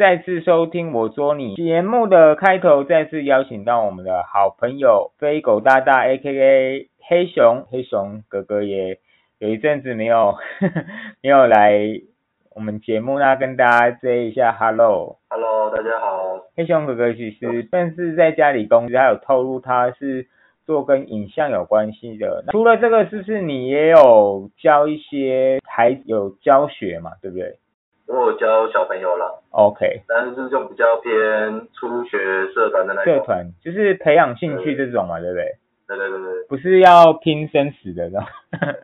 再次收听我说你节目的开头，再次邀请到我们的好朋友飞狗大大 A.K.A 黑熊，黑熊哥哥也有一阵子没有 没有来我们节目，那跟大家 say 一下 hello。Hello，大家好。黑熊哥哥其实但是在家里工作，他有透露他是做跟影像有关系的。除了这个，是不是你也有教一些还有教学嘛？对不对我有教小朋友了，？OK，但是就比较偏初学社团的那种。社团就是培养兴趣这种嘛，对不对？对对对对不是要拼生死的那种。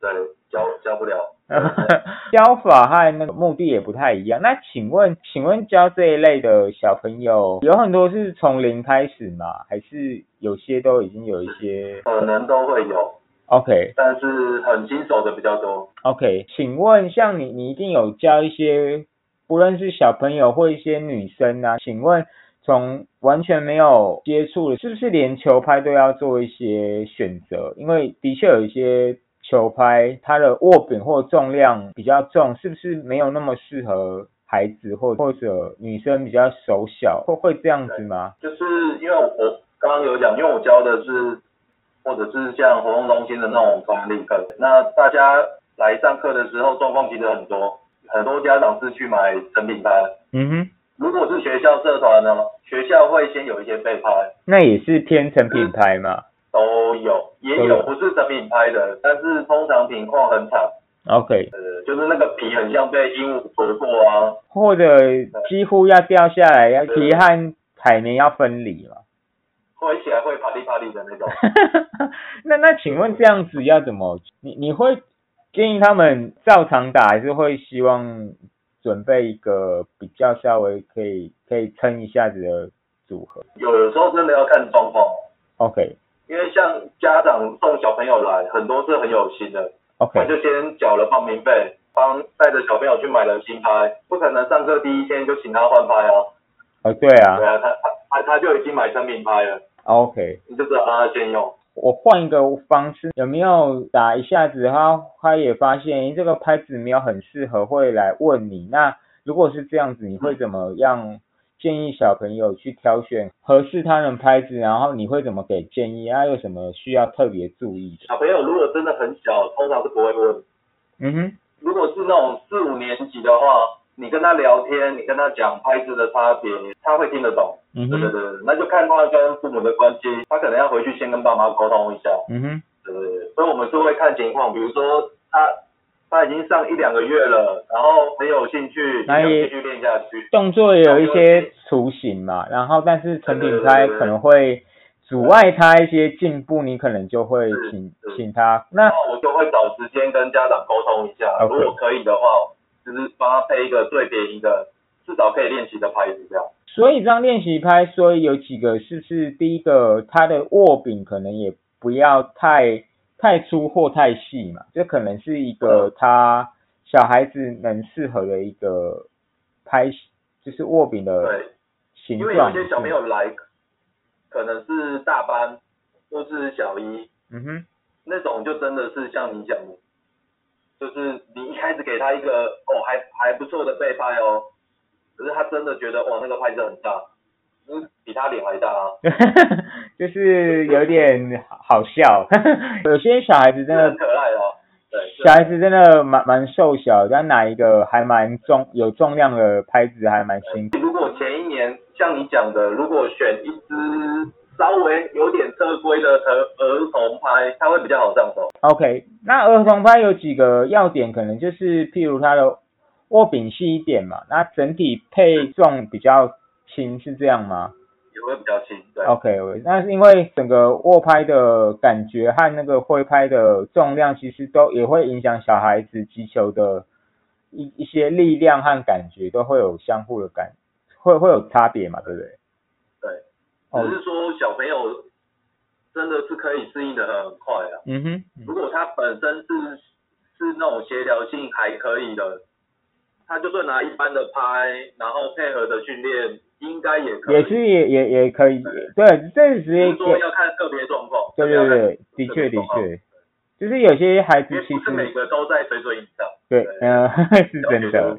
对，教教不了。教法和那个目的也不太一样。那请问，请问教这一类的小朋友，有很多是从零开始吗？还是有些都已经有一些可能都会有，？OK 但是很新手的比较多。OK，请问像你，你一定有教一些，不论是小朋友或一些女生啊，请问从完全没有接触的，是不是连球拍都要做一些选择？因为的确有一些球拍，它的握柄或重量比较重，是不是没有那么适合孩子或或者女生比较手小，会会这样子吗？就是因为我刚刚有讲，因为我教的是或者是像活动中心的那种管理课，那大家来上课的时候状况其实很多，很多家长是去买成品拍。嗯哼，如果是学校社团呢，学校会先有一些备拍，那也是偏成品拍嘛？都有，也有有。不是成品拍的，但是通常品况很惨，？OK，呃，就是那个皮很像被鹦鹉啄过啊，或者几乎要掉下来，要皮和海绵要分离嘛。挥起来会啪哩啪哩的那种。那那请问这样子要怎么？你你会建议他们照常打，还是会希望准备一个比较稍微可以可以撑一下子的组合有的时候真的要看状况，？OK 因为像家长送小朋友来，很多是很有心的，OK 就先缴了报名费，帮带着小朋友去买了新拍，不可能上课第一天就请他换拍啊，哦对啊对啊，他他他他就已经买成品拍了，OK，你就只好让他先用。我换一个方式，有没有打一下子他他也发现诶这个拍子没有很适合，会来问你。那如果是这样子，你会怎么样建议小朋友去挑选合适他的拍子？然后你会怎么给建议？啊，有什么需要特别注意的？小朋友如果真的很小，通常是不会问。嗯哼，如果是那种四五年级的话，你跟他聊天，你跟他讲拍子的差别，他会听得懂。嗯，对对对，那就看他跟父母的关系，他可能要回去先跟爸妈沟通一下。嗯哼，对对对，所以我们是会看情况，比如说他他已经上一两个月了，然后很有兴趣，继续练下去。动作也有一些雏形嘛，然后但是成品拍可能会阻碍他一些进步，你可能就会请请他那我就会找时间跟家长沟通一下如果可以的话，就是帮他配一个最便宜的，至少可以练习的拍子这样。所以这样练习拍，所以有几个是不是第一个，他的握柄可能也不要太太粗或太细嘛，这可能是一个他小孩子能适合的一个拍，就是握柄的对，形状。因为有些小朋友来，可能是大班或是小一，嗯哼，那种就真的是像你讲的，就是你一开始给他一个哦还还不错的背拍哦，可是他真的觉得哇那个拍子很大，嗯比他脸还大啊，就是有点好笑。有些小孩子真的很可爱哦。对，小孩子真的蛮蛮瘦小，但拿一个还蛮重有重量的拍子还蛮辛苦。如果前一年像你讲的，如果选一支稍微有点特规的儿儿童拍，它会比较好上手。OK，那儿童拍有几个要点，可能就是譬如它的握柄细一点嘛，那整体配重比较轻，是这样吗也会比较轻，对。？OK，那是因为整个握拍的感觉和那个挥拍的重量，其实都也会影响小孩子击球的一一些力量和感觉，都会有相互的感，会会有差别嘛，对不对？只是说小朋友真的是可以适应的很快啊。嗯哼，嗯如果他本身是是那种协调性还可以的，他就算拿一般的拍，然后配合的训练，应该也可以。也是也也也可以，对，这只是说要看个别状况。对对对，的确的确，就是有些孩子其实每个都在水准以上。对，嗯、是真的。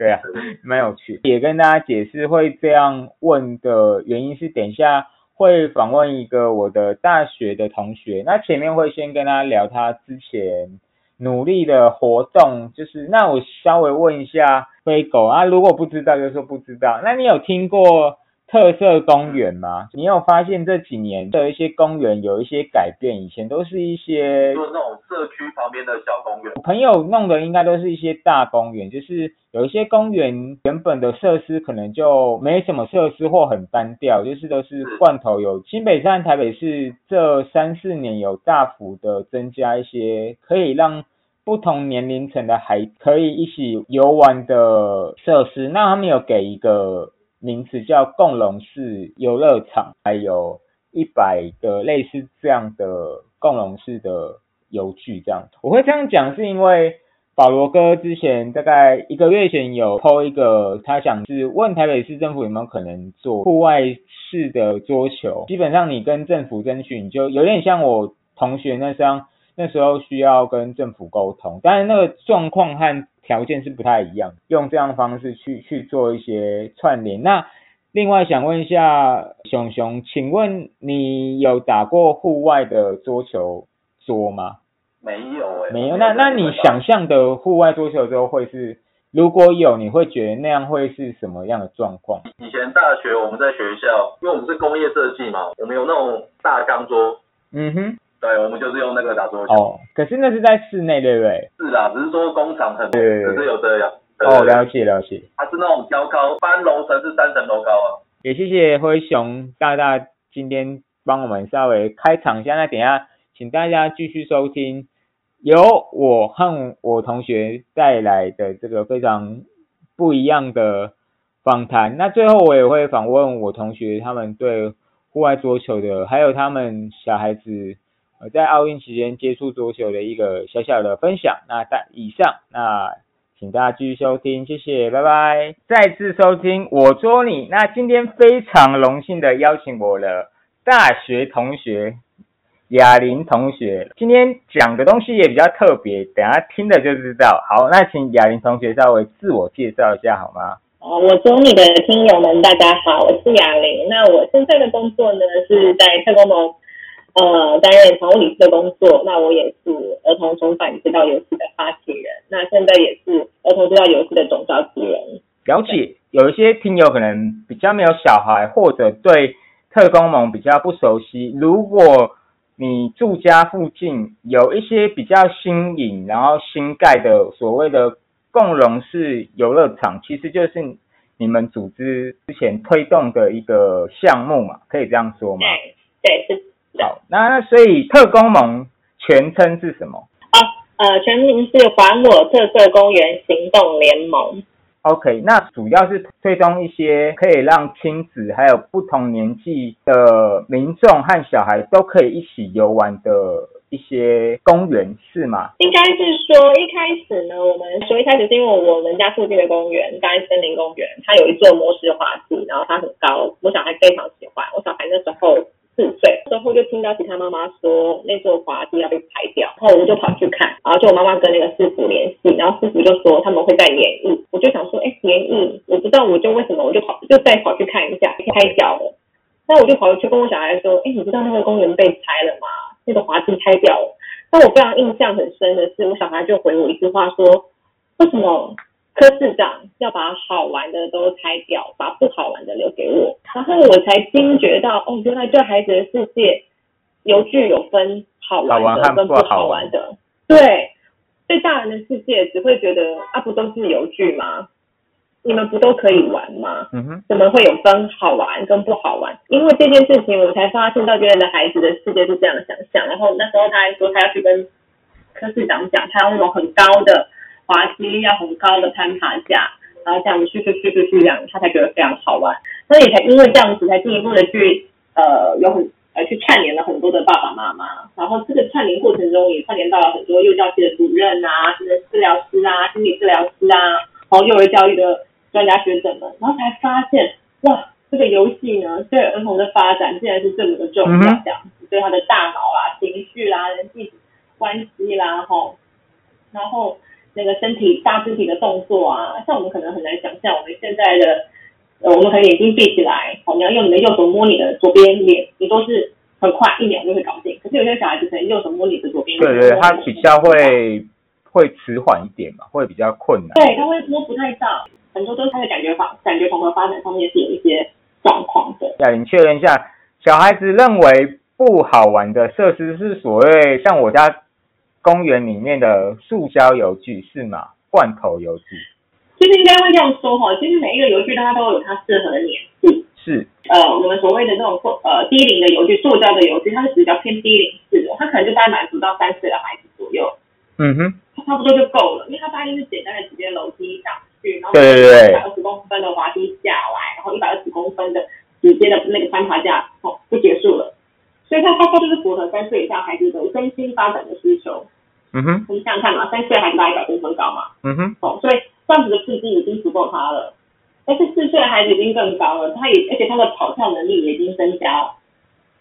对啊，蛮有趣。也跟大家解释会这样问的原因是，等一下会访问一个我的大学的同学，那前面会先跟他聊他之前努力的活动，就是那我稍微问一下飞狗啊，如果不知道就说不知道。那你有听过？特色公园吗？你有发现这几年的一些公园有一些改变？以前都是一些就是那种社区旁边的小公园。朋友弄的应该都是一些大公园，就是有一些公园原本的设施可能就没什么设施或很单调，就是都是罐头。有新北站、台北市这三四年有大幅的增加一些可以让不同年龄层的孩可以一起游玩的设施。那他们有给一个。名词叫共融式游乐场，还有一百个类似这样的共融式的游具，这样我会这样讲，是因为保罗哥之前大概一个月前有 PO 一个，他想是问台北市政府有没有可能做户外式的桌球，基本上你跟政府争取，你就有点像我同学那张。那时候需要跟政府沟通，但是那个状况和条件是不太一样，用这样的方式去去做一些串联。那另外想问一下熊熊，请问你有打过户外的桌球桌吗？没有哎，没有。那那你想象的户外桌球桌会是，如果有，你会觉得那样会是什么样的状况？以前大学我们在学校，因为我们是工业设计嘛，我们有那种大钢桌。嗯哼。对，我们就是用那个打桌球。哦，可是那是在室内，对不对？是啊，只是说工厂很，只是有这样。哦，了解了解。它是那种挑高，翻楼层是三层楼高啊。也谢谢灰熊大大今天帮我们稍微开场一下，那等下请大家继续收听由我和我同学带来的这个非常不一样的访谈。那最后我也会访问我同学他们对户外桌球的，还有他们小孩子。我在奥运期间接触桌球的一个小小的分享。那在以上，那请大家继续收听，谢谢，拜拜。再次收听我捉你。那今天非常荣幸的邀请我的大学同学雅玲同学，今天讲的东西也比较特别，等下听了就知道。好，那请雅玲同学稍微自我介绍一下好吗？哦，我捉你的听友们，大家好，我是雅玲。那我现在的工作呢，是在特工盟。呃，担任常务理事的工作，那我也是儿童重返知道游戏的发起人，那现在也是儿童知道游戏的总召集人。了解，有一些听友可能比较没有小孩，或者对特工盟比较不熟悉。如果你住家附近有一些比较新颖，然后新盖的所谓的共融式游乐场，其实就是你们组织之前推动的一个项目嘛，可以这样说吗？对，对是。好，那所以特工盟全称是什么？哦，呃，全名是还我特色公园行动联盟。OK，那主要是推动一些可以让亲子还有不同年纪的民众和小孩都可以一起游玩的一些公园，是吗？应该是说一开始呢，我们说一开始是因为我们家附近的公园，大安森林公园，它有一座模式滑梯，然后它很高，我小孩非常喜欢，我小孩那时候。四岁之后就听到其他妈妈说那座滑梯要被拆掉，然后我们就跑去看，然后就我妈妈跟那个师傅联系，然后师傅就说他们会在演绎，我就想说，哎，演绎，我不知道，我就为什么我就跑就再跑去看一下，拆掉了，那我就跑去跟我小孩说，哎，你知道那个公园被拆了吗？那个滑梯拆掉了。那我非常印象很深的是，我小孩就回我一句话说，为什么？科市长要把好玩的都拆掉，把不好玩的留给我，然后我才惊觉到，哦，原来这孩子的世界，游具有分好玩的跟不好玩的。对，对大人的世界只会觉得啊，不都是游具吗？你们不都可以玩吗？嗯哼，怎么会有分好玩跟不好玩？因为这件事情，我才发现到原来的孩子的世界是这样想象。然后那时候他还说他要去跟科市长讲，他要那种很高的。滑梯要很高的攀爬架，然后这样子去去去去去这样，他才觉得非常好玩。那也才因为这样子，才进一步的去呃有很呃去串联了很多的爸爸妈妈。然后这个串联过程中，也串联到了很多幼教系的主任啊、什么治疗师啊、心理治疗师啊，然后幼儿教育的专家学者们，然后才发现哇，这个游戏呢对儿童的发展竟然是这么的重要，这样子对他的大脑啊、情绪啦、人际关系啦，吼，然后。那个身体大肢体的动作啊，像我们可能很难想象，我们现在的呃，我们可能眼睛闭起来，哦，你要用你的右手摸你的左边脸，你都是很快一秒就会搞定。可是有些小孩子可能右手摸你的左边脸，对对，他比较会会迟缓一点嘛，会比较困难。对，他会摸不太到，很多都是他的感觉发感觉统合发展上面是有一些状况的。对，你确认一下，小孩子认为不好玩的设施是所谓像我家公园里面的塑胶游具是吗？罐头游具？其实应该会这样说哈，其实每一个游具它都有它适合的年纪。是。呃，我们所谓的这种呃低龄的游具，塑胶的游具，它是比较偏低龄式的，它可能就大概满足到三岁的孩子左右。嗯哼。它差不多就够了，因为它大概就是简单的直接楼梯上去，然后对对对，一百二十公分的滑梯下来，然后一百二十公分的直接的那个攀爬架，哦，就结束了。所以它它它就是符合三岁以下孩子的身心发展的需求。嗯哼。我们想想看嘛，三岁孩子大概一百公分高嘛。嗯哼。哦，所以。这样子的刺激已经足够他了，但是四岁的孩子已经更高了，他也而且他的跑跳能力也已经增加了，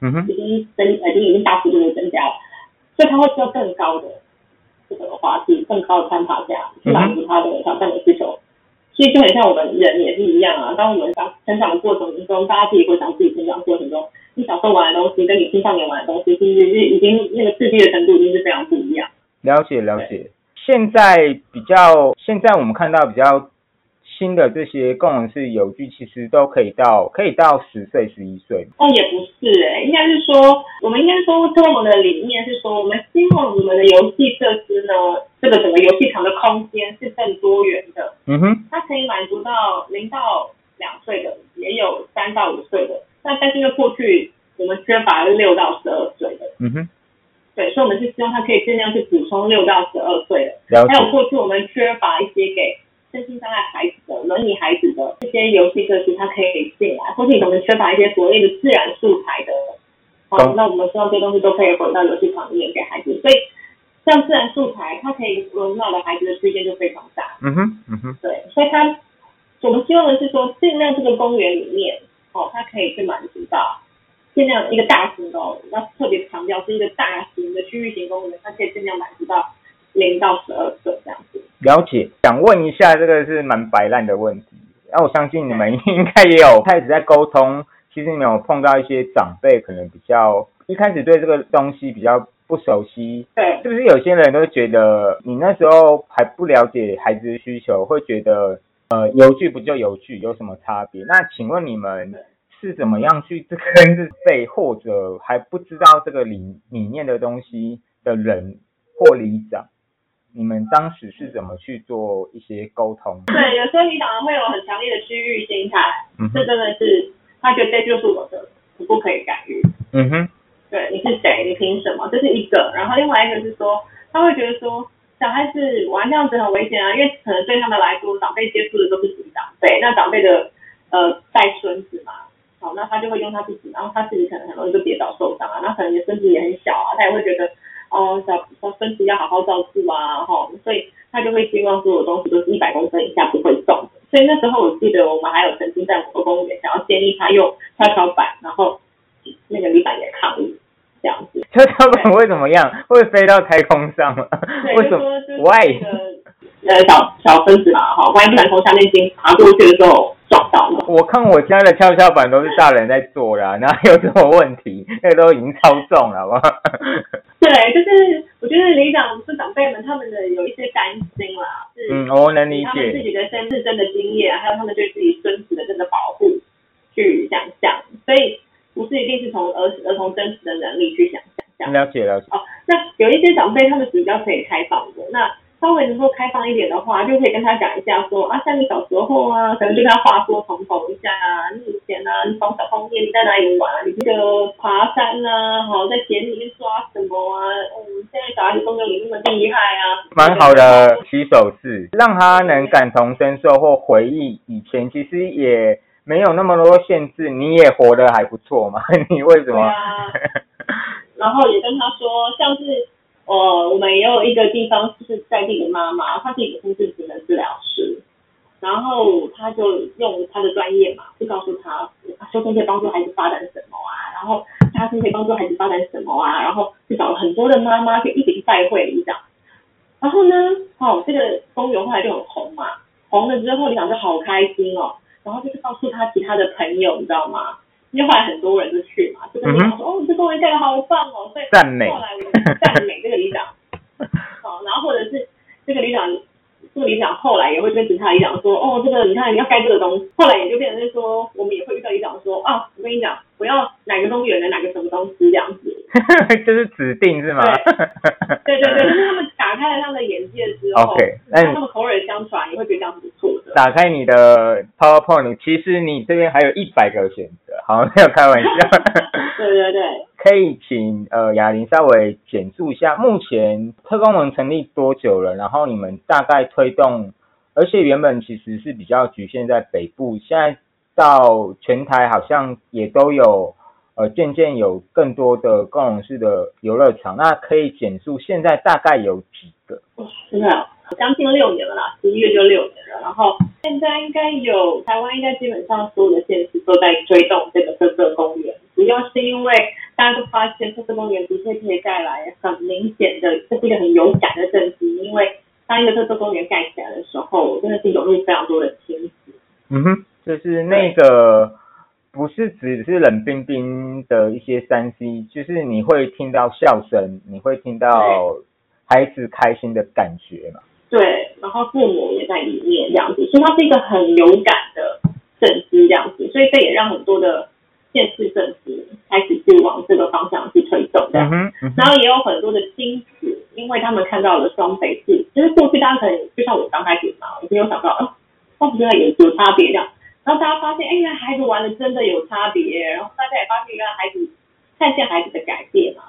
嗯哼，已经增已经已经大幅度的增加了，所以他会需要更高的这个滑梯，更高的攀爬架去满足他的挑战的需求。所以就很像我们人也是一样啊，当我们长成长的过程中，大家自己回想自己成长过程中，你小时候玩的东西跟你青少年玩的东西，其实是已经那个刺激的程度已经是非常不一样。了解了解。现在比较，现在我们看到比较新的这些功能式游具，其实都可以到可以到十岁、十一岁。哦，也不是哎，应该是说，我们应该说，特我们的理念是说，我们希望我们的游戏设施呢，这个整个游戏场的空间是更多元的。嗯哼，它可以满足到零到两岁的，也有三到五岁的。那但是因为过去我们缺乏六到十二岁的。嗯哼。对，所以我们是希望他可以尽量去补充六到十二岁的，还有过去我们缺乏一些给身心障碍孩子的轮椅孩子的这些游戏设施，他可以进来，或是我们缺乏一些所谓的自然素材的，好，那我们希望这些东西都可以回到游戏场里面给孩子。所以像自然素材，它可以容纳的孩子的区间就非常大。嗯哼，嗯哼，对，所以他我们希望的是说，尽量这个公园里面，哦，它可以去满足到。尽量一个大型的，要特别强调是一个大型的区域型公园，它可以尽量满足到零到十二岁这样子。了解，想问一下，这个是蛮白烂的问题。那我相信你们 应该也有开始在沟通，其实你有碰到一些长辈可能比较一开始对这个东西比较不熟悉，对，是不是有些人都觉得你那时候还不了解孩子的需求，会觉得呃有趣不就有趣，有什么差别？那请问你们？是怎么样去这跟日辈或者还不知道这个理理念的东西的人或里长，你们当时是怎么去做一些沟通？对，有时候里长会有很强烈的区域心态，这真的是他觉得这就是我的，我不可以干预。嗯哼，对，你是谁？你凭什么？这是一个。然后另外一个是说，他会觉得说，小孩子玩这样子很危险啊，因为可能对他们来说，长辈接触的都是属于长辈，那长辈的呃带孙子嘛。好，那他就会用他自己，然后他自己可能很容易就跌倒受伤啊，那可能你孙子也很小啊，他也会觉得哦，小小孙子要好好照顾啊，哈，所以他就会希望所有东西都是一百公分以下不会动。所以那时候我记得我们还有曾经在某个公园想要建议他用跷跷板，然后那个李板也抗议这样子。跷跷板会怎么样？会飞到太空上吗？为什么？Why？呃，小小孙子嘛，哈，万一从下面经爬过去的时候。撞到了。我看我家的跷跷板都是大人在做的，哪有什么问题？那个都已经超重了，好吗？对，就是我觉得李长是长辈们他们的有一些担心啦，是嗯，我能理解。他们自己的身自身的经验，还有他们对自己孙子的这个保护去想象，所以不是一定是从儿儿童真实的能力去想象。了解了解。哦，那有一些长辈他们比较可以开放的那。稍微能够开放一点的话，就可以跟他讲一下，说啊，像你小时候啊，可能就跟他话说重头一下啊，你以前啊，你从小方面你在哪里玩？你这个爬山啊，好在田里面抓什么啊？嗯，现在小孩子都没有你那么厉害啊。蛮好的起手式，让他能感同身受或回忆以前，其实也没有那么多限制，你也活得还不错嘛？你为什么？然后也跟他说，像是。呃，我们也有一个地方是在地的妈妈，她自己本身是职能治疗师，然后她就用她的专业嘛，就告诉他修身可以帮助孩子发展什么啊，然后他可以帮助孩子发展什么啊，然后就找了很多的妈妈，就一起去拜会一样。然后呢，哦，这个公园后来就很红嘛，红了之后里长就好开心哦，然后就是告诉他其他的朋友，你知道吗？因为后来很多人就去嘛，就跟里长说，哦，这公园盖的好棒哦，所以赞美。后来我们赞美这个里长，哦，然后或者是这个里长，这个里长后来也会跟其他里长说，哦，这个你看你要盖这个东西，后来也就变成是说，我们也会遇到里长说，啊，我跟你讲，我要哪个公园的哪个什么东西这样子，就是指定是吗？对对对，就是他们打开了他们的眼界之后 OK，那他们口耳相传，也会觉得这样子不错的。打开你的 PowerPoint，其实你这边还有一百个选择，好，没有开玩笑。对 对对，可以请呃雅玲稍微简述一下，目前特工盟成立多久了？然后你们大概推动，而且原本其实是比较局限在北部，现在到全台好像也都有呃渐渐有更多的共融式的游乐场。那可以简述现在大概有几个？真的将近六年了啦，十一月就六年了。然后现在应该有台湾应该基本上所有的县市都在推动这个特色公园，主要是因为大家都发现特色公园的确可以带来很明显的，这是一个很勇敢的政绩，因为当一个特色公园盖起来的时候，真的是涌入非常多的亲子。嗯哼，就是那个不是只是冷冰冰的一些山西就是你会听到笑声，你会听到孩子开心的感觉嘛。对，然后父母也在里面这样子，所以它是一个很勇敢的政绩这样子，所以这也让很多的县市政府开始去往这个方向去推动这样。嗯，嗯然，后也有很多的亲子，因为他们看到了双北市，就是过去大家可能就像我刚开始嘛，我没有想到，哦，双北原来有有差别这样，然后大家发现，哎，原来孩子玩的真的有差别，然后大家也发现原来孩子看见孩子的改变嘛，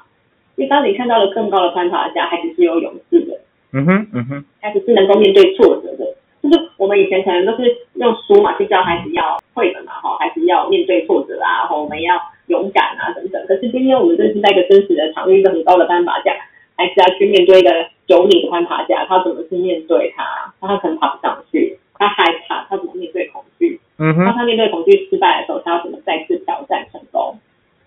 因为当你看到了更高的攀爬下，孩子是有勇气的。嗯哼，嗯哼，孩子是能够面对挫折的。就是我们以前可能都是用书嘛去教孩子要绘本嘛，哈，孩子要面对挫折啊，然后我们要勇敢啊等等。可是今天我们这是在一个真实的场域，一个很高的攀爬架，孩子要去面对一个九米的攀爬架，他怎么去面对它？他可能爬不上去，他害怕，他怎么面对恐惧？嗯哼，当他面对恐惧失败的时候，他要怎么再次挑战成功？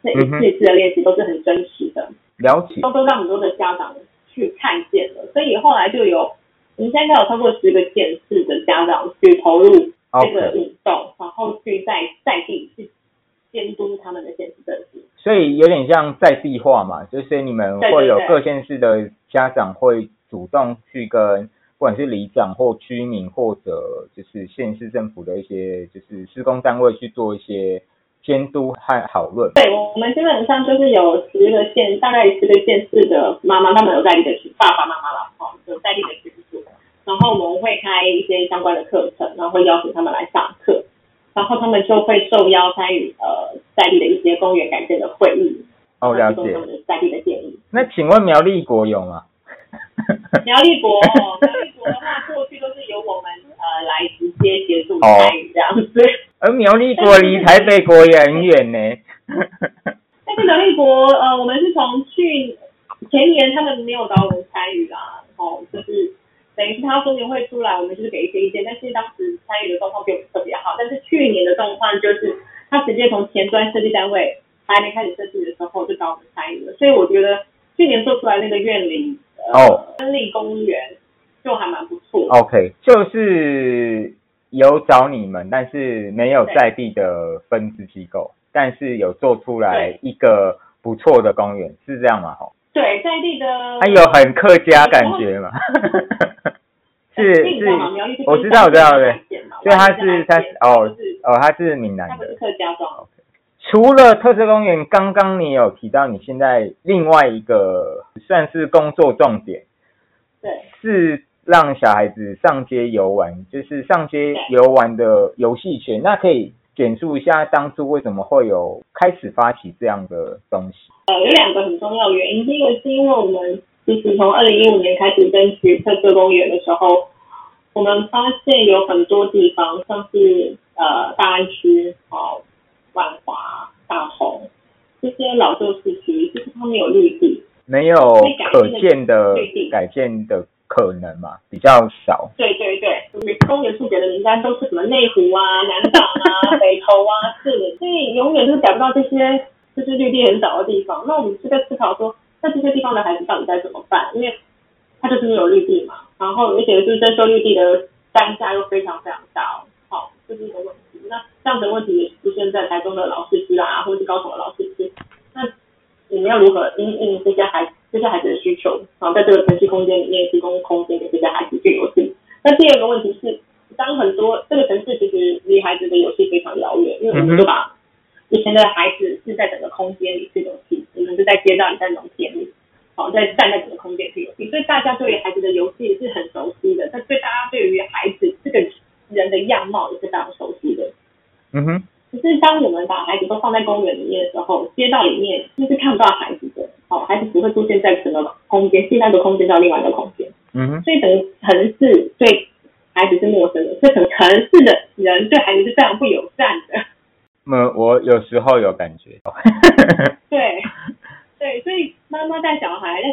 那一次一次的练习都是很真实的。了解。都都让很多的家长去看见了，所以后来就有，我们现在有超过十个县市的家长去投入这个运动，然后去在在地去监督他们的县市政府。所以有点像在地化嘛，就是你们会有各县市的家长会主动去跟不管是里长或居民或者就是县市政府的一些就是施工单位去做一些监督和讨论。对，我们基本上就是有十个县，大概十个县市的妈妈，他们有在地的群，爸爸妈妈了，哦，有在地的群组，然后我们会开一些相关的课程，然后会邀请他们来上课，然后他们就会受邀参与呃在地的一些公园改建的会议，哦，了解他。们的在地的建议。那请问苗栗国有吗？苗栗国，苗栗国的话，过去都是由我们呃来直接协助参与这样子。而苗栗国离台北国也很远呢。但是苗栗国，呃，我们是从去前年他们没有找我们参与啦，哦，就是等于是他说明会出来，我们就是给一些意见，但是当时参与的状况并不是特别好。但是去年的状况就是，他直接从前端设计单位还没开始设计的时候就找我们参与了，所以我觉得去年做出来那个院里呃哦森林公园就还蛮不错的。OK，就是有找你们，但是没有在地的分支机构，但是有做出来一个不错的公园，是这样吗？吼，对，在地的它有很客家感觉嘛？是是我知道我知道对所以它是它它是哦哦，它是闽南的。客家庄，除了特色公园，刚刚你有提到你现在另外一个算是工作重点，对。是让小孩子上街游玩，就是上街游玩的游戏圈。那可以简述一下当初为什么会有开始发起这样的东西？呃，有两个很重要的原因，第一个是因为我们其实从二零一五年开始争取特色公园的时候，我们发现有很多地方，像是呃大安区、哦万华、大同这些老旧市区，就是他们有绿地。没有可见的改建的可能嘛，比较少。对对对，就是公园数给的名单都是什么内湖啊、南港啊、北投啊、士林，所以永远都是找不到这些就是绿地很少的地方。那我们是在思考说，那这些地方的孩子到底该怎么办？因为他就是没有绿地嘛，然然后而且就是征收绿地的单价又非常非常高，好，这是一个问题。那这样的问题也出现在台中的老师区啊，或者是高雄的老师区。那你们要如何应应这些孩这些孩子的需求，然后在这个城市空间里面提供空间给这些孩子去游戏？那第二个问题是，当很多这个城市其实离孩子的游戏非常遥远，因为我们就把以前的孩子是在整个空间里去游戏，我们是在街道里、在农田里，好，在站在整个空间去游戏，所以大家对于孩子的游戏是很熟悉的。但对大家对于孩子这个人的样貌也是非常熟悉的。嗯哼。可是当我们把孩子都放在公园里面的时候，街道里面就是看不到孩子的，好，孩子只会出现在什么空间，现在个空间到另外一个空间。嗯哼。所以整个城市对孩子是陌生的，所以整个城市的人对孩子是非常不友善的。嗯我有时候有感觉。对，对，所以妈妈带小孩在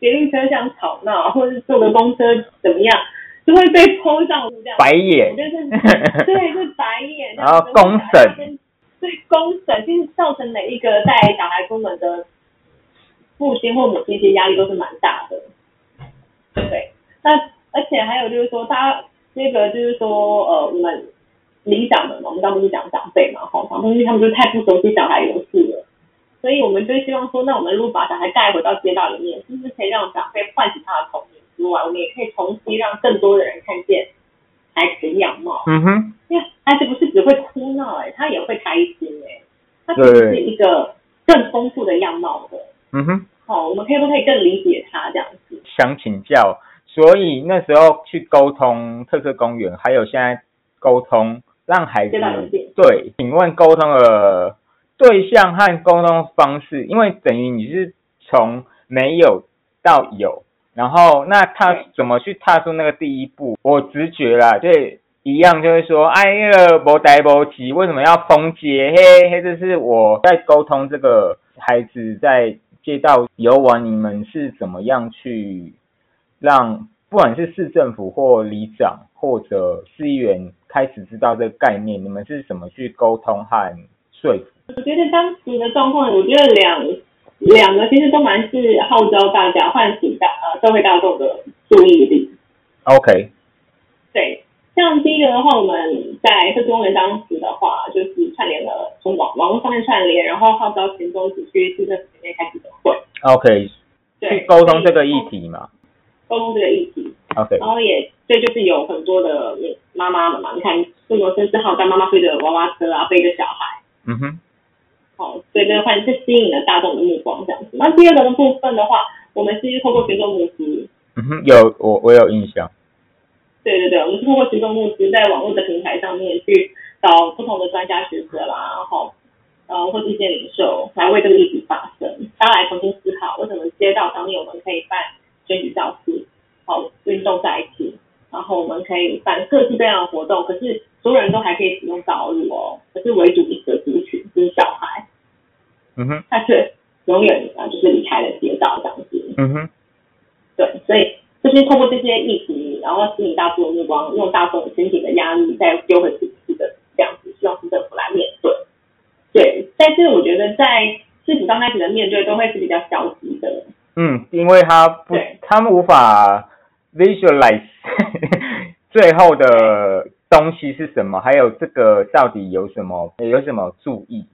捷运车厢吵闹，或者是坐个公车怎么样，就会被泼上这样。白眼。就是，对，是白眼。然后公审。对，公审就是造成每一个带小孩出门的父亲或母亲，其实压力都是蛮大的。对，那而且还有就是说，大家这个就是说，呃，我们。理长们嘛，我们刚不是讲长辈嘛，哈，长辈他们就太不熟悉小孩游戏了，所以我们就希望说，那我们如果把小孩带回到街道里面，是不是可以让长辈唤起他的童年之外，我们也可以重新让更多的人看见孩子的样貌。嗯哼，因为孩子不是只会哭闹，哎，他也会开心，哎，他其实是一个更丰富的样貌的。嗯哼，好，我们可以不可以更理解他这样子？想请教，所以那时候去沟通特色公园，还有现在沟通。让孩子对，请问沟通的对象和沟通方式，因为等于你是从没有到有，然后那他怎么去踏出那个第一步？我直觉啦，就一样，就是说，哎，那个不呆不急，为什么要封街？嘿嘿，这是我在沟通这个孩子在街道游玩，你们是怎么样去让？不管是市政府或里长或者市议员开始知道这个概念，你们是怎么去沟通和说服？我觉得当时的状况，我觉得两两个其实都蛮是号召大家唤醒大呃社会大众的注意力。OK。对，像第一个的话，我们在社公园当时的话，就是串联了从网网络上面串联，然后号召群众去市政府里面开记者会。OK。去沟通这个议题嘛。沟通这个议题，OK，然后也这就是有很多的妈妈们嘛，你看，中国甚至号召妈妈推着娃娃车啊，背着小孩，嗯哼，好，所以这个话是吸引了大众的目光这样子。那第二个的部分的话，我们是透过群众募资，嗯哼，有我我有印象，对对对，我们是通过群众募资，在网络的平台上面去找不同的专家学者啦，然后呃或一些领袖来为这个议题发声，大家来重新思考为什么街道上面我们可以办。选举教室，好运动在一起，然后我们可以办各式各样的活动，可是所有人都还可以使用道路哦，可是为主一个族群就是小孩，嗯哼，他却永远啊就是离开了街道这样子，嗯哼，对，所以就是透过这些议题，然后吸引大众的目光，用大众身体的压力再丢回自己的这样子，希望是政府来面对，对，但是我觉得在市府刚开始的面对都会是比较消极的。嗯，因为他不，他们无法 visualize 最后的东西是什么，还有这个到底有什么，有什么注意？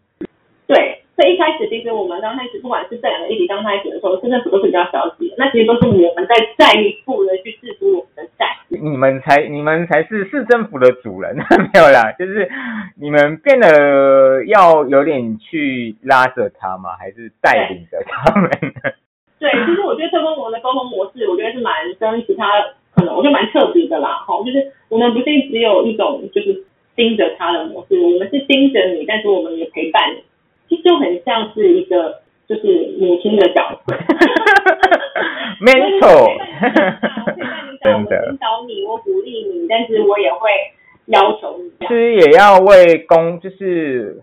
对，所以一开始其实我们刚开始，不管是这两个议题刚开始的时候，市政府都是比较消极，那其实都是我们在再一步的去制服我们的债。你们才，你们才是市政府的主人，没有啦，就是你们变得要有点去拉着他吗？还是带领着他们？对，其实我觉得特工们的沟通模式，我觉得是蛮跟其他可能我觉得蛮特别的啦。哈，就是我们不是只有一种就是盯着他的模式，我们是盯着你，但是我们也陪伴你，其实就很像是一个就是母亲的角色。没错，真的。引导你，我鼓励你，但是我也会要求你。其实也要为公，就是。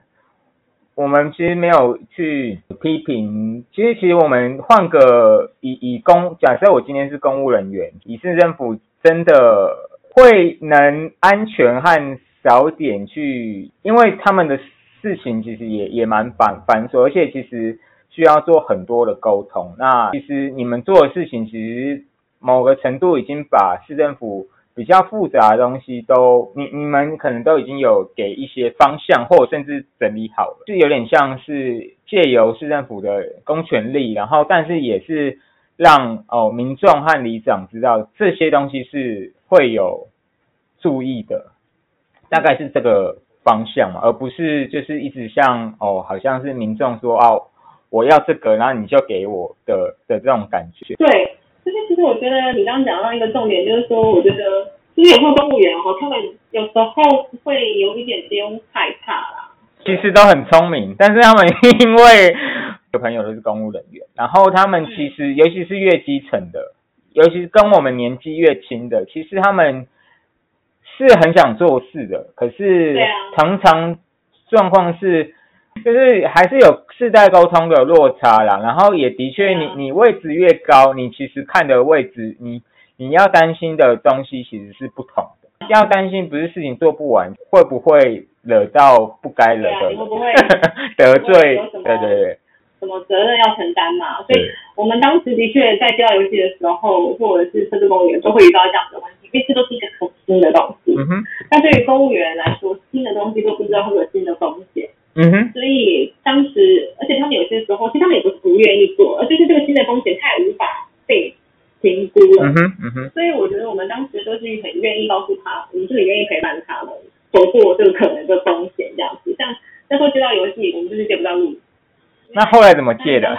我们其实没有去批评，其实其实我们换个以以公，假设我今天是公务人员，以市政府真的会能安全和少点去，因为他们的事情其实也也蛮繁繁琐，而且其实需要做很多的沟通。那其实你们做的事情其实某个程度已经把市政府比较复杂的东西都，你你们可能都已经有给一些方向，或甚至整理好了，就有点像是借由市政府的公权力，然后但是也是让哦民众和里长知道这些东西是会有注意的，大概是这个方向嘛，而不是就是一直像哦好像是民众说哦我要这个，然后你就给我的的这种感觉。对，就是其实我觉得你刚刚讲到一个重点，就是说我觉得其实有时候公务员哦，他们有时候会有一点点害怕啦。其实都很聪明，但是他们因为有朋友都是公务人员，然后他们其实尤其是越基层的，尤其是跟我们年纪越轻的，其实他们是很想做事的，可是常常状况是。就是还是有世代沟通的落差啦，然后也的确你你位置越高，你其实看的位置，你你要担心的东西其实是不同的。要担心不是事情做不完，会不会惹到不该惹的会不会 得罪对对对，什么责任要承担嘛，所以对我们当时的确在接到游戏的时候，或者是设置公务员都会遇到这样的问题，因为这都是一个很新的东西。嗯哼，但对于公务员来说，新的东西都不知道会有新的风险，嗯哼，所以当时，而且他们有些时候，其实他们也不是不愿意做，而就是这个新的风险太无法被评估了。嗯哼，嗯哼，所以我觉得我们当时都是很愿意告诉他，我们是很愿意陪伴他们走过这个可能的风险这样子。像那时候接到游戏，我们就是接不到路，那后来怎么借的？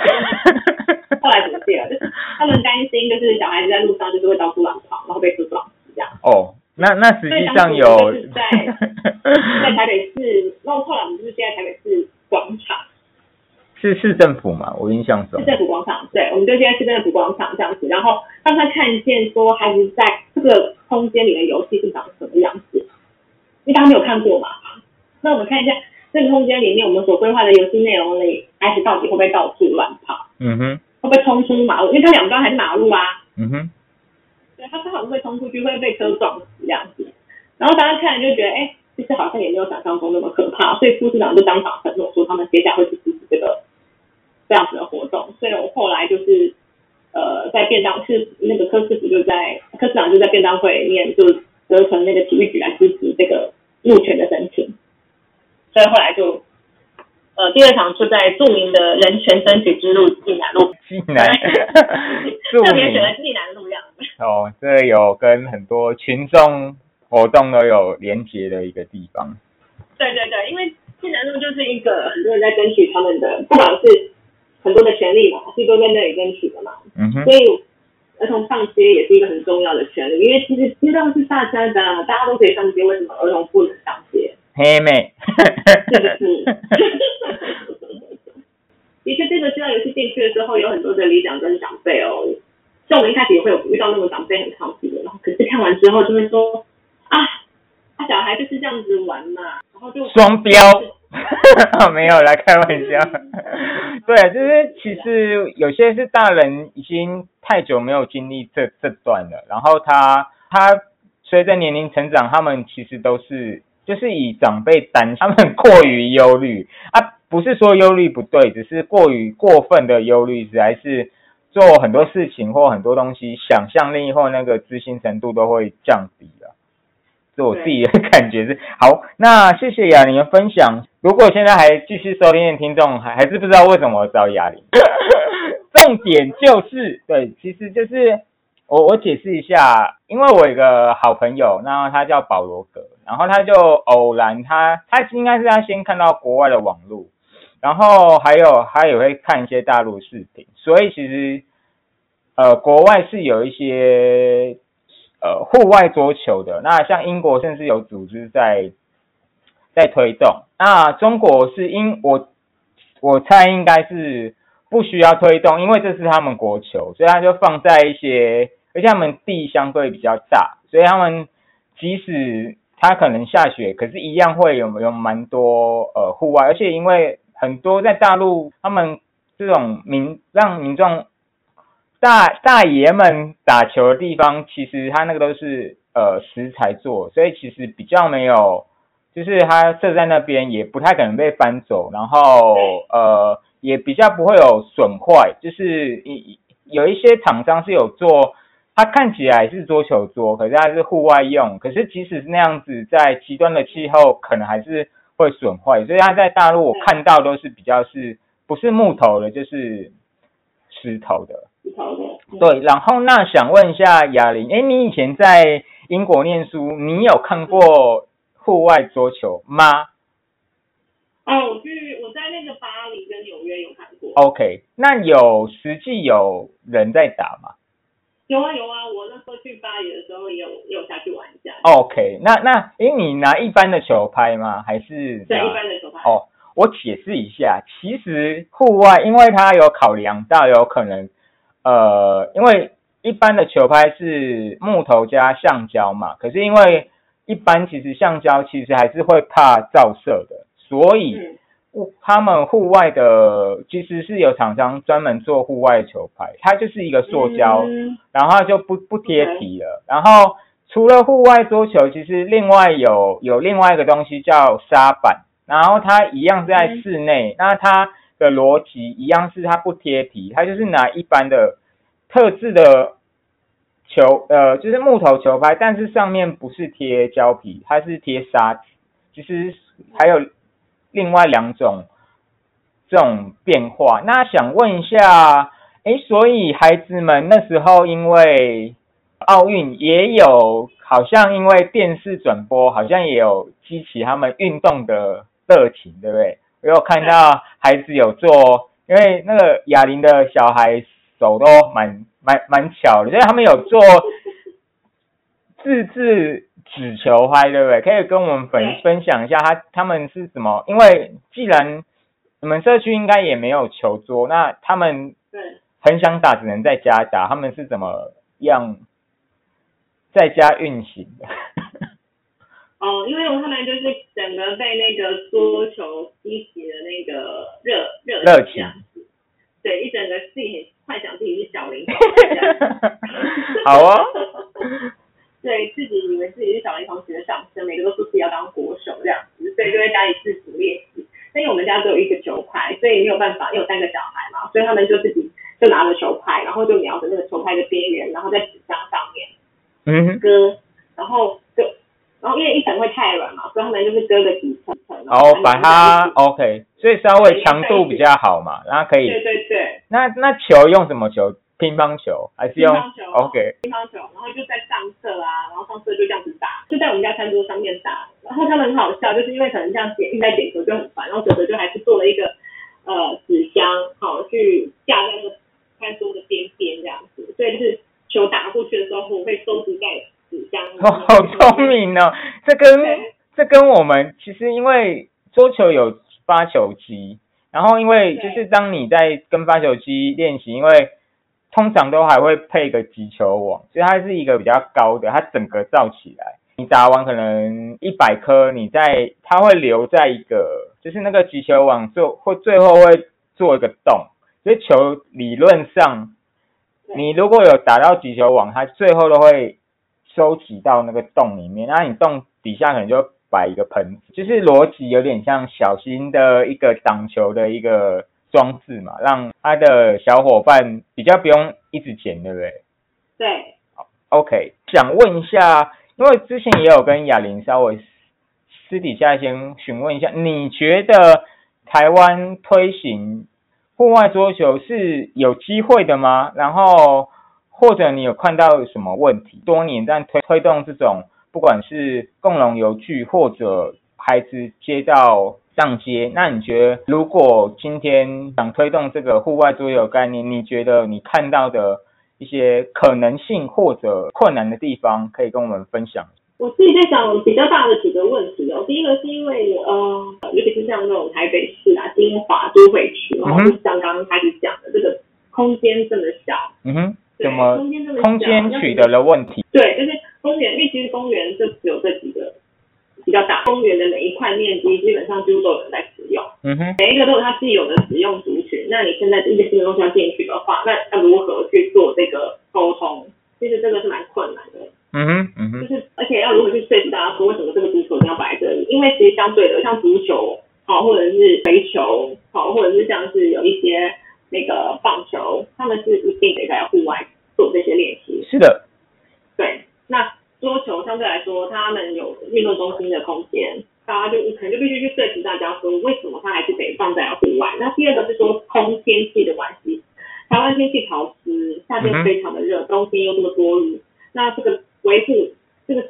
后来怎么戒了？就是他们担心，就是小孩子在路上就是会到处乱跑，然后被车撞死这样。哦，那那实际上有在 在台北市，然后后来我们就是现在台北市广场，是市政府嘛？我印象中市，政府广场，对，我们就现在市政府广场这样子，然后让他看见说孩子在这个空间里的游戏是长什么样子，因为大家没有看过嘛。那我们看一下这个空间里面我们所规划的游戏内容里，孩子到底会不会到处乱跑，嗯哼，会不会冲出马路？因为它两端还是马路啊，嗯哼，对，他刚好会冲出去，会被车撞死这样子。然后大家看了就觉得，哎，其实好像也没有想象中那么可怕，所以副市长就当场承诺说，他们接下来会去支持这个这样子的活动。所以我后来就是，呃，在便当是那个柯市府就在柯市长就在便当会里面就得成那个体育局来支持这个入权的申请，所以后来就。呃，第二场就在著名的人权争取之路济南路，济南著特别选名了济南路这样。哦，这有跟很多群众活动都有连结的一个地方。对对对，因为济南路就是一个很多人在争取他们的，不管是很多的权利嘛，是都在那里争取的嘛，嗯哼，所以儿童上街也是一个很重要的权利，因为其实街道是大家的，大家都可以上街，为什么儿童不能上街？黑妹，是不是？的确，这个知道游戏进去的时候，有很多的里长跟长辈哦，像我们一开始也会有遇到那种长辈很抗拒的，然后可是看完之后就会说啊，啊小孩就是这样子玩嘛，然后就双标，没有来开玩笑。对，就是其实有些是大人已经太久没有经历这这段了，然后他他随着年龄成长，他们其实都是就是以长辈担心，他们过于忧虑啊，不是说忧虑不对，只是过于过分的忧虑，实在是做很多事情或很多东西，想象力或那个自信程度都会降低了。是我自己的感觉是好，那谢谢雅玲的分享。如果现在还继续收听的听众，还还是不知道为什么我找雅玲，重点就是对，其实就是我我解释一下，因为我有一个好朋友，那他叫保罗格，然后他就偶然他他应该是他先看到国外的网络，然后还有他也会看一些大陆视频，所以其实呃国外是有一些呃户外桌球的，那像英国甚至有组织在在推动，那中国是因我我猜应该是不需要推动，因为这是他们国球，所以他就放在一些，而且他们地相对比较大，所以他们即使他可能下雪，可是一样会有有蛮多呃户外，而且因为很多在大陆，他们这种民让民众大大爷们打球的地方，其实他那个都是呃石材做，所以其实比较没有，就是它设在那边也不太可能被搬走，然后呃也比较不会有损坏，就是一有一些厂商是有做它看起来是桌球桌，可是它是户外用，可是即使是那样子，在极端的气候，可能还是会损坏，所以它在大陆我看到都是比较是不是木头的，就是石头的。石头的。对，然后那想问一下雅玲，哎，你以前在英国念书，你有看过户外桌球吗？哦，我去我在那个巴黎跟纽约有看过。OK，那有实际有人在打吗？有啊有啊，我那时候去巴黎的时候也有也有下去玩一下。OK，那那诶，你拿一般的球拍吗？还是对一般的球拍？哦，我解释一下，其实户外因为它有考量到有可能，呃，因为一般的球拍是木头加橡胶嘛，可是因为一般其实橡胶其实还是会怕照射的，所以。他们户外的其实是有厂商专门做户外球拍，它就是一个塑胶，然后就不不贴皮了。然后除了户外桌球，其实另外有有另外一个东西叫沙板，然后它一样是在室内，那它的逻辑一样是它不贴皮，它就是拿一般的特制的球，呃，就是木头球拍，但是上面不是贴胶皮，它是贴沙子。其实还有。另外两种这种变化，那想问一下，哎，所以孩子们那时候因为奥运也有，好像因为电视转播，好像也有激起他们运动的热情，对不对？我有看到孩子有做，因为那个哑铃的小孩手都蛮蛮蛮巧的，所以他们有做自制。纸球拍对不对？可以跟我们分分享一下他他们是怎么？因为既然你们社区应该也没有球桌，那他们很想打，只能在家打。他们是怎么样在家运行的？哦，因为他们就是整个被那个桌球激起的那个热热热情，对，一整个自己幻想自己是小林。好啊。对自己以为自己是小林同学的上身，每个都说自己要当国手这样子，所以就在家里自主练习。但因为我们家只有一个球拍，所以没有办法，因为有三个小孩嘛，所以他们就自己就拿着球拍，然后就瞄着那个球拍的边缘，然后在纸箱上面，嗯，割，然后就，然后因为一层会太软嘛，所以他们就是割个几层层，然后把它 OK，所以稍微强度比较好嘛，然后可以，对对对，那那球用什么球？乒乓球还是用 OK 乒乓球，然后就在上课啊，然后上课就这样子打，就在我们家餐桌上面打。然后他们很好笑，就是因为可能这样点一直在点球就很烦，然后哲哲就还是做了一个呃纸箱，好去架在那个餐桌的边边这样子，所以就是球打过去的时候，我会收集在纸箱。哦 好聪明哦！这跟这跟我们其实因为桌球有发球机，然后因为就是当你在跟发球机练习，因为通常都还会配个击球网，所以它是一个比较高的，它整个罩起来。你打完可能一百颗，你在它会留在一个，就是那个击球网做会最后会做一个洞，所以球理论上，你如果有打到击球网，它最后都会收集到那个洞里面。那你洞底下可能就摆一个盆子，就是逻辑有点像小型的一个挡球的一个。装置嘛，让他的小伙伴比较不用一直捡，对不对？对。OK，想问一下，因为之前也有跟哑铃稍微私底下先询问一下，你觉得台湾推行户外桌球是有机会的吗？然后或者你有看到什么问题？多年在推推动这种，不管是共融游具或者孩子接到。上街，那你觉得如果今天想推动这个户外桌游概念，你觉得你看到的一些可能性或者困难的地方，可以跟我们分享？我自己在想比较大的几个问题哦。第一个是因为呃，尤其是像那种台北市啊、金华都会区，然后像刚刚开始讲的这个空间这么小，嗯哼，怎么空间这么空间取得了问题？对，就是公园，因为其实公园就只有这几个。比较大公园的每一块面积，基本上几乎都有人在使用。嗯哼，每一个都有它既有的使用族群。那你现在一个新的东西要进去的话，那要如何去做这个沟通？其实这个是蛮困难的。嗯哼，嗯哼，就是而且要如何去说服大家说，为什么这个足球一定要摆在这里？因为其实相对的，像足球，好，或者是垒球，好，或者是像是有一些那个棒球，常的热，冬天又这么多余，那这个维护这个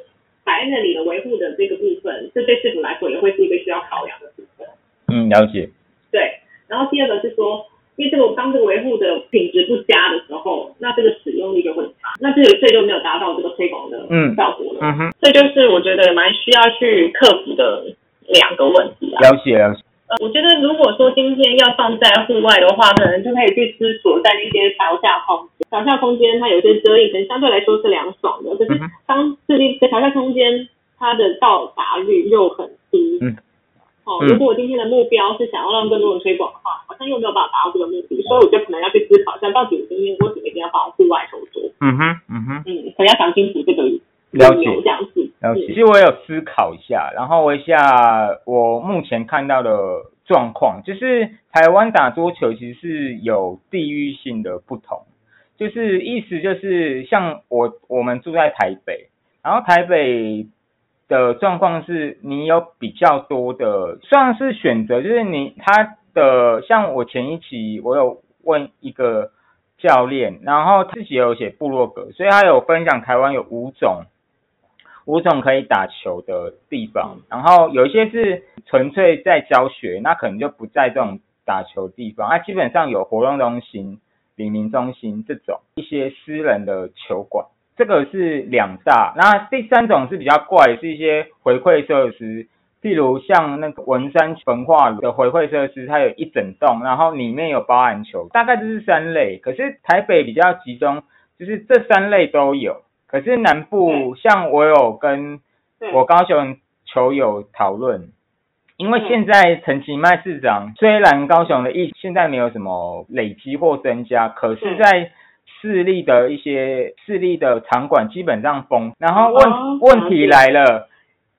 摆在那里的维护的这个部分，这对市府来说也会是一个需要考量的部分。嗯，了解。对，然后第二个是说。因为这个当这个维护的品质不佳的时候，那这个使用率就会差，那这个这就没有达到这个推广的效果了。嗯哼，这就是我觉得蛮需要去克服的两个问题啊。了解了解。呃，我觉得如果说今天要放在户外的话，可能就可以去思索在那些桥下空间，桥下空间它有些遮影，可能相对来说是凉爽的，可是当这些桥下空间它的到达率又很低。嗯。哦，如果我今天的目标是想要让更多人推广的话，好像又没有办法达到这个目的，所以我就可能要去思考一下，到底我今天为什么一定要放户外操作？嗯哼，嗯哼，嗯，可能要想清楚这个了解这样子。了解，其实我有思考一下，然后一下我目前看到的状况，就是台湾打桌球其实是有地域性的不同，就是意思就是像我我们住在台北，然后台北。的状况是你有比较多的算是选择，就是你他的像我前一期我有问一个教练，然后自己有写部落格，所以他有分享台湾有五种五种可以打球的地方，然后有一些是纯粹在教学，那可能就不在这种打球地方，那基本上有活动中心、领民中心这种一些私人的球馆。这个是两大，那第三种是比较怪，是一些回馈设施，譬如像那个文山焚化炉的回馈设施，它有一整栋，然后里面有包含球，大概就是三类。可是台北比较集中，就是这三类都有。可是南部，像我有跟我高雄球友讨论，因为现在陈其迈市长虽然高雄的疫现在没有什么累积或增加，可是在市立的一些市立的场馆基本上封，然后问问题来了，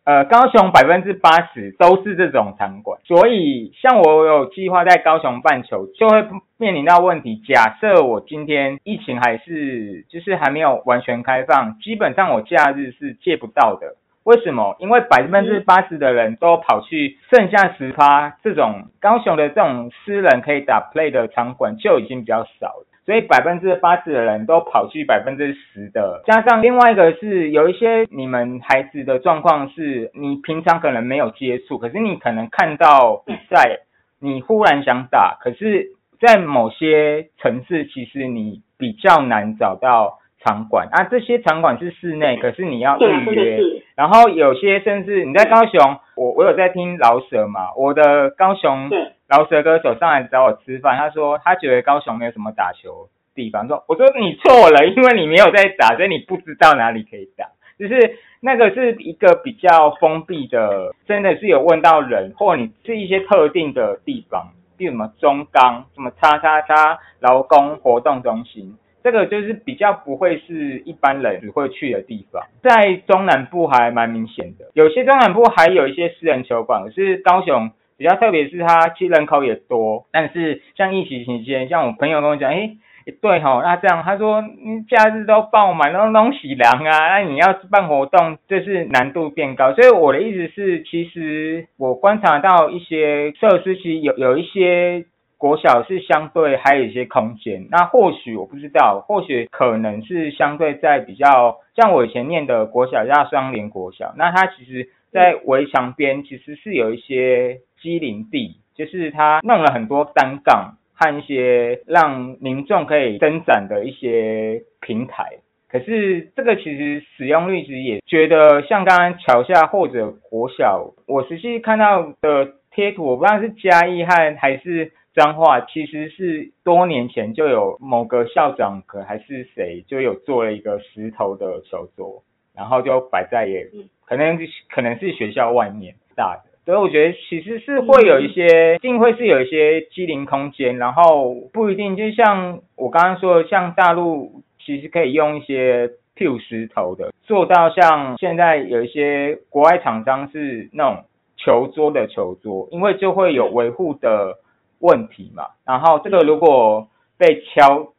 呃，高雄百分之八十都是这种场馆，所以像我有计划在高雄办球，就会面临到问题。假设我今天疫情还是就是还没有完全开放，基本上我假日是借不到的。为什么？因为百分之八十的人都跑去剩下十趴这种高雄的这种私人可以打 play 的场馆就已经比较少了。所以百分之八十的人都跑去百分之十的，加上另外一个是有一些你们孩子的状况是，你平常可能没有接触，可是你可能看到比赛，你忽然想打，可是，在某些城市其实你比较难找到场馆啊，这些场馆是室内，可是你要预约，然后有些甚至你在高雄，我我有在听老舍嘛，我的高雄。饶舌歌手上来找我吃饭，他说他觉得高雄没有什么打球地方。说我说你错了，因为你没有在打，所以你不知道哪里可以打。就是那个是一个比较封闭的，真的是有问到人，或你是一些特定的地方，比如什么中钢、什么叉叉叉劳工活动中心，这个就是比较不会是一般人只会去的地方。在中南部还蛮明显的，有些中南部还有一些私人球馆，可是高雄。比较特别是它其实人口也多，但是像疫情期间，像我朋友跟我讲，哎，对吼，那这样他说，你，假日都爆满，都东西凉啊，那你要办活动，就是难度变高。所以我的意思是，其实我观察到一些设施，其实有有一些国小是相对还有一些空间。那或许我不知道，或许可能是相对在比较像我以前念的国小叫双联国小，那它其实在围墙边其实是有一些。机灵地，就是它弄了很多单杠和一些让民众可以伸展的一些平台。可是这个其实使用率其实也觉得像刚刚桥下或者国小，我实际看到的贴图，我不知道是嘉义和还是彰化，其实是多年前就有某个校长可还是谁就有做了一个石头的球桌，然后就摆在也可能可能是学校外面大的。所以我觉得其实是会有一些，一定会是有一些机灵空间，然后不一定就像我刚刚说的，像大陆其实可以用一些 Q 石头的，做到像现在有一些国外厂商是那种球桌的球桌，因为就会有维护的问题嘛。然后这个如果被敲，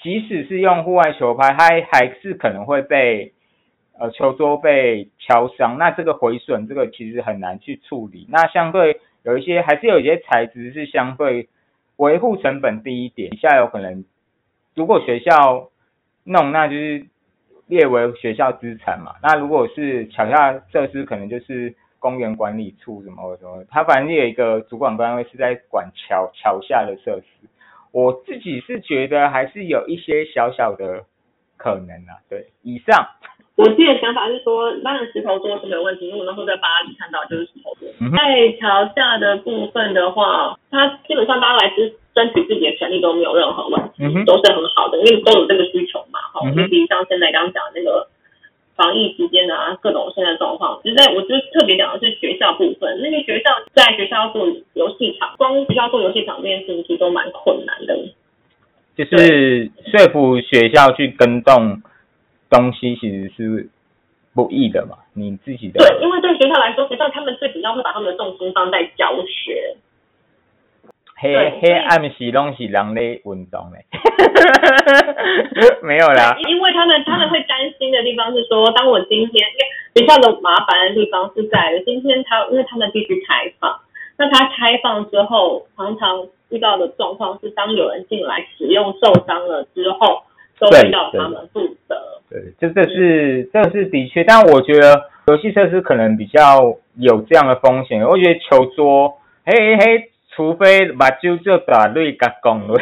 即使是用户外球拍，它还是可能会被呃球桌被敲伤，那这个毁损这个其实很难去处理。那相对有一些还是有一些材质是相对维护成本低一点，以下有可能如果学校弄，那就是列为学校资产嘛。那如果是桥下设施，可能就是公园管理处什么什么，他反正有一个主管单位是在管桥桥下的设施。我自己是觉得还是有一些小小的可能啊。对，以上。我自己的想法是说，当然石头桌是没有问题，因为我那时候在巴黎看到就是石头桌。在桥下的部分的话，它基本上大家来争争取自己的权利都没有任何问题，都是很好的，因为都有这个需求嘛。哈，尤其像现在刚刚讲那个防疫期间啊，各种现在状况，就在我就特别讲的是学校部分，那个学校在学校做游戏场，光学校做游戏场这件事情其实都蛮困难的。就是说服学校去跟动。东西其实是不易的嘛，你自己的对，因为对学校来说，学校他们最主要会把他们的重心放在教学。黑黑暗时拢是人咧运动嘞，没有啦。因为他们他们会担心的地方是说，当我今天因为学校的麻烦的地方是在今天他因为他们必须开放，那他开放之后，常常遇到的状况是，当有人进来使用受伤了之后。都要他们负责。对，这这是这是的确，但我觉得游戏设施可能比较有这样的风险。我觉得球桌，嘿嘿，除非把就就打累加工了，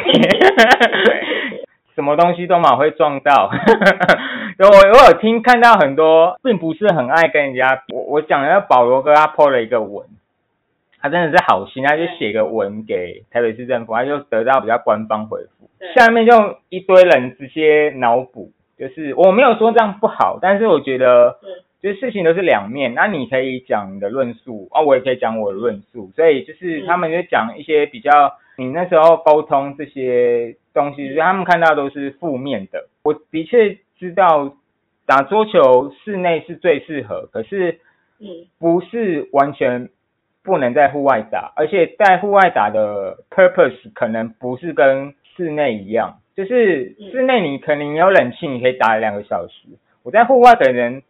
什么东西都蛮会撞到。我我有听看到很多，并不是很爱跟人家。我我讲的保罗哥他 po 了一个文，他真的是好心，他就写个文给台北市政府，他就得到比较官方回复。下面就一堆人直接脑补，就是我没有说这样不好，但是我觉得，就是事情都是两面，那你可以讲你的论述，啊，我也可以讲我的论述，所以就是他们就讲一些比较，你那时候沟通这些东西，就是他们看到都是负面的。我的确知道打桌球室内是最适合，可是，嗯，不是完全不能在户外打，而且在户外打的 purpose 可能不是跟室内一样，就是室内你可能有冷气，你可以打两个小时。我在户外可能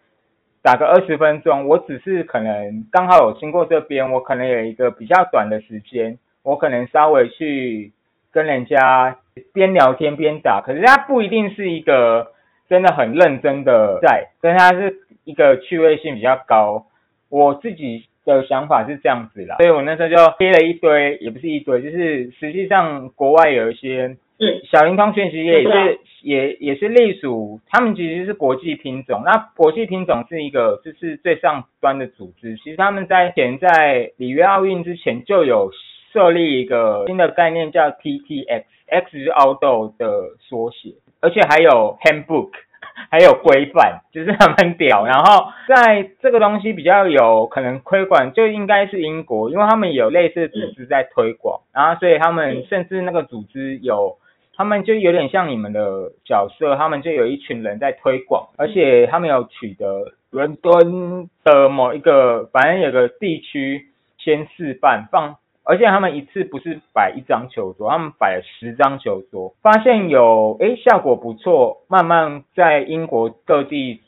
打个二十分钟，我只是可能刚好有经过这边，我可能有一个比较短的时间，我可能稍微去跟人家边聊天边打，可是它不一定是一个真的很认真的在，跟它是一个趣味性比较高。我自己。的想法是这样子啦，所以我那时候就贴了一堆，也不是一堆，就是实际上国外有一些，嗯，小灵通讯其实也是也也是隶属，他们其实是国际品种。那国际品种是一个就是最上端的组织，其实他们在前在里约奥运之前就有设立一个新的概念叫 TTX，X 是 outdoor 的缩写，而且还有 handbook。还有规范，就是他们屌。然后在这个东西比较有可能推广，就应该是英国，因为他们有类似组织在推广。然后所以他们甚至那个组织有，他们就有点像你们的角色，他们就有一群人在推广，而且他们有取得伦敦的某一个，反正有个地区先示范放。而且他们一次不是摆一张球桌，他们摆了十张球桌，发现有诶效果不错，慢慢在英国各地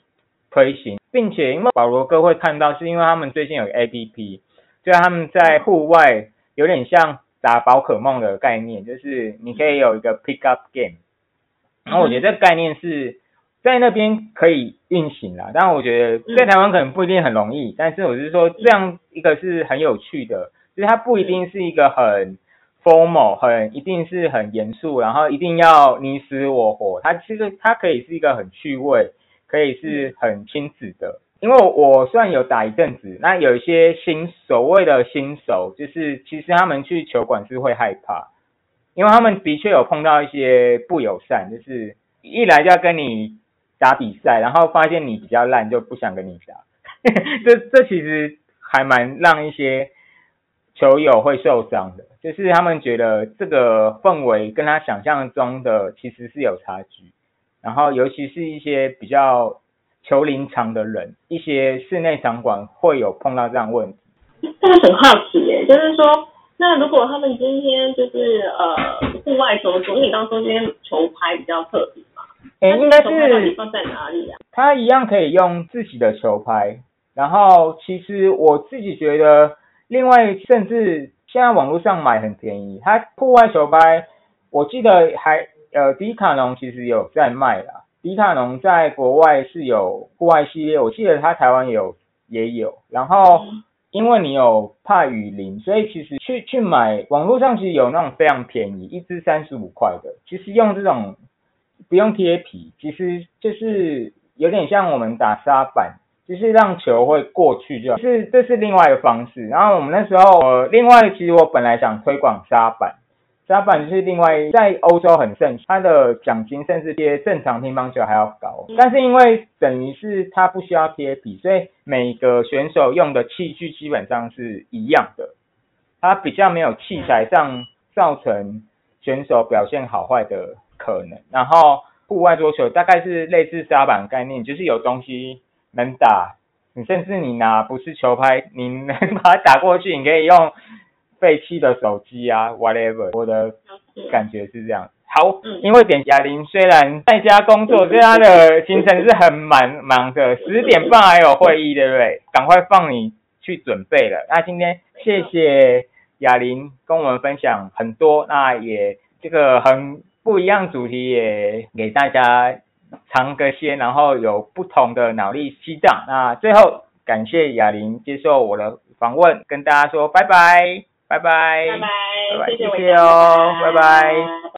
推行，并且因为保罗哥会看到，是因为他们最近有 A P P，就他们在户外有点像打宝可梦的概念，就是你可以有一个 pick up game，然后我觉得这个概念是在那边可以运行啦，但我觉得在台湾可能不一定很容易，但是我是说这样一个是很有趣的。就是它不一定是一个很 formal，很一定是很严肃，然后一定要你死我活。它其实它可以是一个很趣味，可以是很亲子的。因为我虽然有打一阵子，那有一些新所谓的新手，就是其实他们去球馆是会害怕，因为他们的确有碰到一些不友善，就是一来就要跟你打比赛，然后发现你比较烂就不想跟你打。这这其实还蛮让一些。球友会受伤的，就是他们觉得这个氛围跟他想象中的其实是有差距，然后尤其是一些比较球龄长的人，一些室内场馆会有碰到这样问题。但是很好奇耶，就是说，那如果他们今天就是呃户外球，所以你刚说今天球拍比较特别嘛？哎，应该是放在哪里啊？他一样可以用自己的球拍。然后其实我自己觉得，另外甚至现在网络上买很便宜，它户外球拍，我记得还呃迪卡侬其实有在卖啦。迪卡侬在国外是有户外系列，我记得它台湾有也有。然后因为你有怕雨淋，所以其实去去买网络上其实有那种非常便宜，一支三十五块的，其实用这种不用贴皮，其实就是有点像我们打沙板。就是让球会过去，就是这是另外一个方式。然后我们那时候，呃，另外其实我本来想推广沙板，沙板是另外在欧洲很盛，它的奖金甚至比正常乒乓球还要高。但是因为等于是它不需要贴皮，所以每个选手用的器具基本上是一样的，它比较没有器材上造成选手表现好坏的可能。然后户外桌球大概是类似沙板概念，就是有东西。能打，你甚至你拿不是球拍，你能 把它打过去，你可以用废弃的手机啊，whatever。我的感觉是这样。好，因为点哑铃虽然在家工作，所以他的行程是很忙忙的，十点半还有会议，对不对？赶快放你去准备了。那今天谢谢哑铃跟我们分享很多，那也这个很不一样主题也给大家。尝个鲜，然后有不同的脑力激荡。那最后感谢哑铃接受我的访问，跟大家说拜拜，拜拜，拜拜，谢谢哦，拜拜。